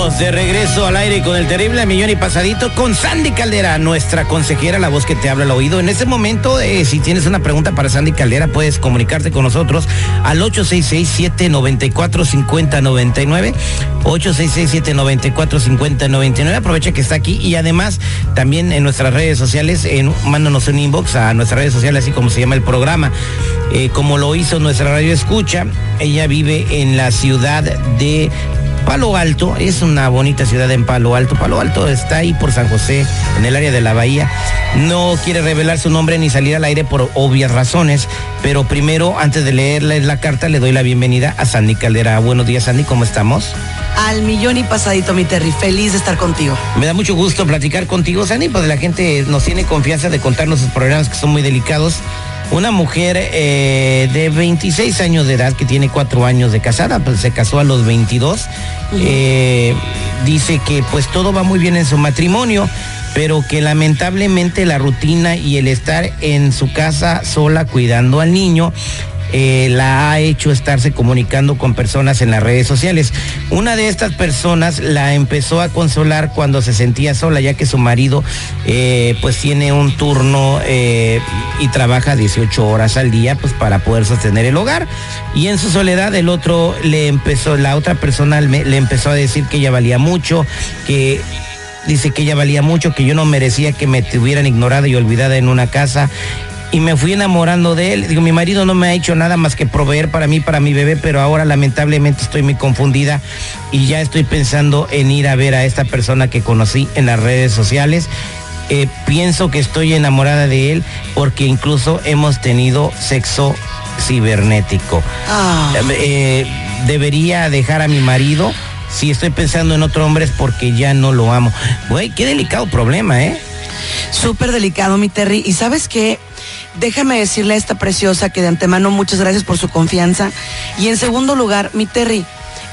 De regreso al aire con el terrible millón y pasadito con Sandy Caldera, nuestra consejera, la voz que te habla al oído. En ese momento, eh, si tienes una pregunta para Sandy Caldera, puedes comunicarte con nosotros al 866-794-5099. 866-794-5099. Aprovecha que está aquí y además también en nuestras redes sociales, en, mándanos un inbox a nuestras redes sociales, así como se llama el programa. Eh, como lo hizo nuestra radio escucha, ella vive en la ciudad de Palo Alto es una bonita ciudad en Palo Alto. Palo Alto está ahí por San José, en el área de la bahía. No quiere revelar su nombre ni salir al aire por obvias razones, pero primero, antes de leerle la carta, le doy la bienvenida a Sandy Caldera. Buenos días, Sandy, ¿cómo estamos? Al millón y pasadito, mi Terry. Feliz de estar contigo. Me da mucho gusto platicar contigo, Sandy, pues la gente nos tiene confianza de contarnos sus programas que son muy delicados una mujer eh, de 26 años de edad que tiene cuatro años de casada, pues se casó a los 22. Eh, dice que pues todo va muy bien en su matrimonio, pero que lamentablemente la rutina y el estar en su casa sola cuidando al niño eh, la ha hecho estarse comunicando con personas en las redes sociales. Una de estas personas la empezó a consolar cuando se sentía sola, ya que su marido eh, pues tiene un turno eh, y trabaja 18 horas al día pues para poder sostener el hogar. Y en su soledad el otro le empezó, la otra persona le empezó a decir que ella valía mucho, que dice que ella valía mucho, que yo no merecía que me tuvieran ignorada y olvidada en una casa y me fui enamorando de él. Digo, mi marido no me ha hecho nada más que proveer para mí, para mi bebé, pero ahora lamentablemente estoy muy confundida y ya estoy pensando en ir a ver a esta persona que conocí en las redes sociales. Eh, pienso que estoy enamorada de él porque incluso hemos tenido sexo cibernético. Ah. Eh, debería dejar a mi marido. Si estoy pensando en otro hombre es porque ya no lo amo. Güey, qué delicado problema, ¿eh? Súper delicado, mi Terry. Y sabes qué, déjame decirle a esta preciosa que de antemano muchas gracias por su confianza. Y en segundo lugar, mi Terry,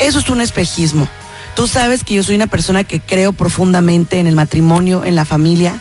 eso es un espejismo. Tú sabes que yo soy una persona que creo profundamente en el matrimonio, en la familia.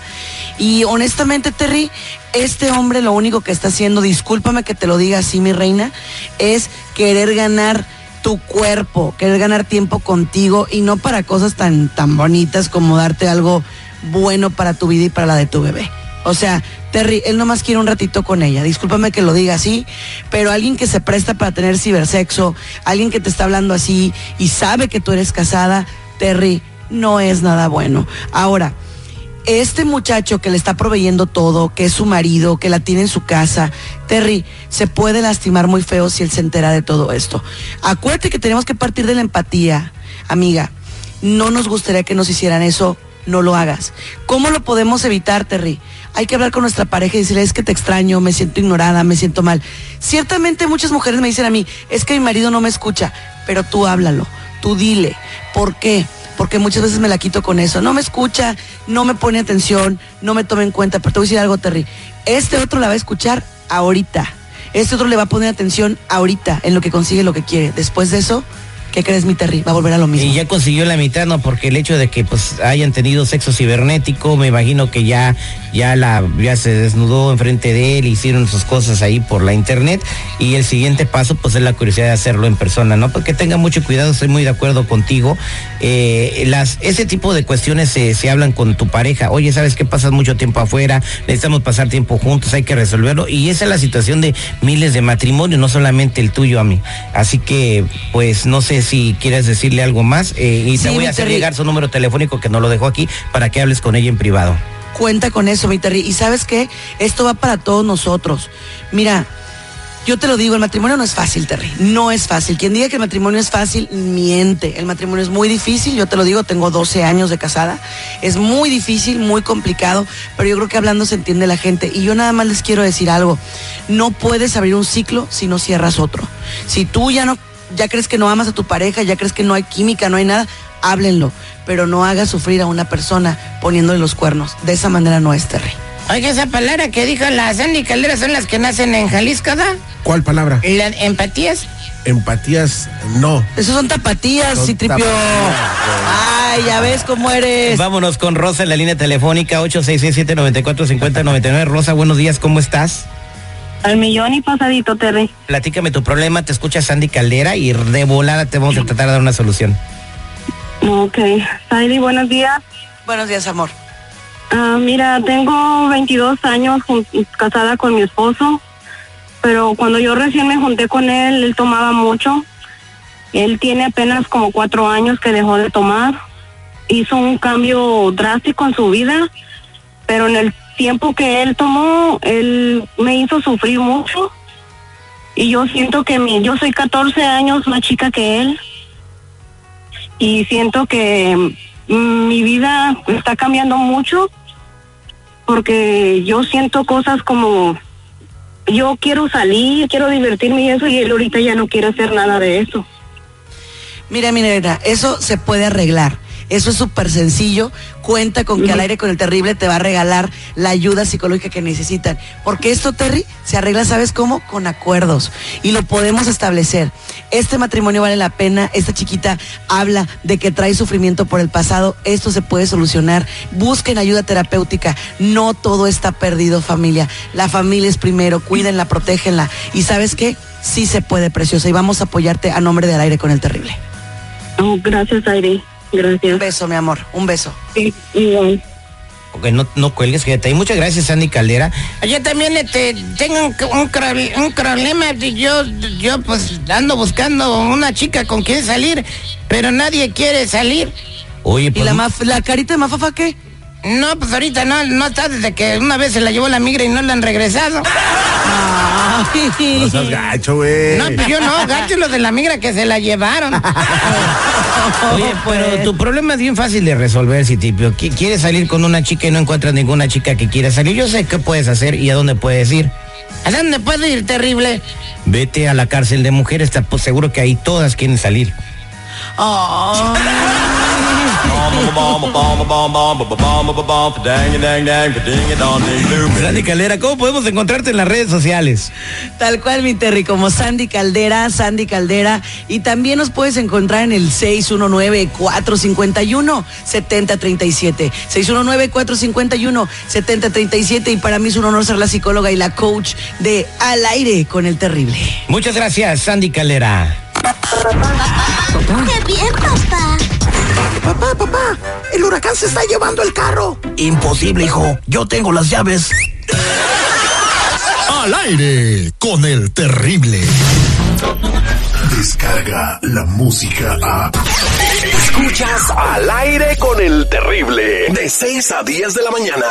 Y honestamente, Terry, este hombre lo único que está haciendo, discúlpame que te lo diga así, mi reina, es querer ganar tu cuerpo, querer ganar tiempo contigo y no para cosas tan, tan bonitas como darte algo bueno para tu vida y para la de tu bebé. O sea, Terry, él nomás quiere un ratito con ella. Discúlpame que lo diga así, pero alguien que se presta para tener cibersexo, alguien que te está hablando así y sabe que tú eres casada, Terry, no es nada bueno. Ahora, este muchacho que le está proveyendo todo, que es su marido, que la tiene en su casa, Terry, se puede lastimar muy feo si él se entera de todo esto. Acuérdate que tenemos que partir de la empatía, amiga. No nos gustaría que nos hicieran eso no lo hagas. ¿Cómo lo podemos evitar, Terry? Hay que hablar con nuestra pareja y decirle, es que te extraño, me siento ignorada, me siento mal. Ciertamente muchas mujeres me dicen a mí, es que mi marido no me escucha, pero tú háblalo, tú dile. ¿Por qué? Porque muchas veces me la quito con eso. No me escucha, no me pone atención, no me toma en cuenta. Pero te voy a decir algo, Terry. Este otro la va a escuchar ahorita. Este otro le va a poner atención ahorita en lo que consigue lo que quiere. Después de eso, ¿Qué crees, mi Terry? Va a volver a lo mismo. Y ya consiguió la mitad, ¿no? Porque el hecho de que pues hayan tenido sexo cibernético, me imagino que ya, ya la, ya se desnudó enfrente de él, hicieron sus cosas ahí por la internet. Y el siguiente paso, pues es la curiosidad de hacerlo en persona, ¿no? Porque tenga mucho cuidado, estoy muy de acuerdo contigo. Eh, las, ese tipo de cuestiones se, se hablan con tu pareja. Oye, ¿sabes qué? Pasas mucho tiempo afuera, necesitamos pasar tiempo juntos, hay que resolverlo. Y esa es la situación de miles de matrimonios, no solamente el tuyo a mí. Así que, pues, no sé si quieres decirle algo más eh, y te voy a hacer llegar su número telefónico que no lo dejó aquí para que hables con ella en privado. Cuenta con eso, mi Terry. Y sabes qué, esto va para todos nosotros. Mira, Yo te lo digo, el matrimonio no es fácil, Terry. No es fácil. Quien diga que el matrimonio es fácil, miente. El matrimonio es muy difícil. Yo te lo digo, tengo 12 años de casada. Es muy difícil, muy complicado, pero yo creo que hablando se entiende la gente. Y yo nada más les quiero decir algo. No puedes abrir un ciclo si no cierras otro. Si tú ya no, ya crees que no amas a tu pareja, ya crees que no hay química, no hay nada, háblenlo. Pero no hagas sufrir a una persona poniéndole los cuernos. De esa manera no es, Terry. Oiga, esa palabra que dijo la Sandy Caldera son las que nacen en Jalisco, ¿da? ¿Cuál palabra? La empatías. Empatías, no. Esos son tapatías, Son Citripio. Ay, ya ves cómo eres. Vámonos con Rosa en la línea telefónica 866-794-5099. Rosa, buenos días, ¿cómo estás? Al millón y pasadito, Terry. Platícame tu problema, te escucha Sandy Caldera y de volada te vamos a tratar de dar una solución. Ok. Sandy, buenos días. Buenos días, amor. Ah, mira, tengo 22 años casada con mi esposo, pero cuando yo recién me junté con él, él tomaba mucho. Él tiene apenas como cuatro años que dejó de tomar. Hizo un cambio drástico en su vida, pero en el tiempo que él tomó, él me hizo sufrir mucho. Y yo siento que mi, yo soy 14 años más chica que él. Y siento que mm, mi vida está cambiando mucho porque yo siento cosas como yo quiero salir, quiero divertirme y eso, y él ahorita ya no quiere hacer nada de eso. Mira, mi negra, eso se puede arreglar. Eso es súper sencillo. Cuenta con que al aire con el terrible te va a regalar la ayuda psicológica que necesitan. Porque esto, Terry, se arregla, ¿sabes cómo? Con acuerdos. Y lo podemos establecer. Este matrimonio vale la pena. Esta chiquita habla de que trae sufrimiento por el pasado. Esto se puede solucionar. Busquen ayuda terapéutica. No todo está perdido, familia. La familia es primero. Cuídenla, protégenla. Y ¿sabes qué? Sí se puede, preciosa. Y vamos a apoyarte a nombre del aire con el terrible. Oh, gracias, Aire. Gracias. Un beso, mi amor, un beso. Sí, igual. Ok, no, no cuelgues, fíjate. Y muchas gracias, Sandy Caldera. Yo también este, tengo un, un un problema. Yo, yo pues ando buscando una chica con quien salir, pero nadie quiere salir. Oye, ¿Y pues, la, maf- la carita de Mafafa qué? No, pues ahorita no, no está desde que una vez se la llevó la migra y no la han regresado. No seas gacho, güey. No, pues yo no, gacho lo de la migra que se la llevaron. Oye, pero tu problema es bien fácil de resolver, Citipio. Qui- Quieres salir con una chica y no encuentras ninguna chica que quiera salir. Yo sé qué puedes hacer y a dónde puedes ir. ¿A dónde puedes ir, terrible? Vete a la cárcel de mujeres, te apuesto seguro que ahí todas quieren salir. Sandy Caldera, ¿cómo podemos encontrarte en las redes sociales? Tal cual, mi Terry, como Sandy Caldera, Sandy Caldera. Y también nos puedes encontrar en el 619-451-7037. 619-451-7037. Y para mí es un honor ser la psicóloga y la coach de Al Aire con el Terrible. Muchas gracias, Sandy Caldera. ¡Qué bien, papá! Papá, papá, el huracán se está llevando el carro. Imposible, hijo. Yo tengo las llaves. Al aire con el terrible. Descarga la música a. Escuchas al aire con el terrible. De 6 a 10 de la mañana.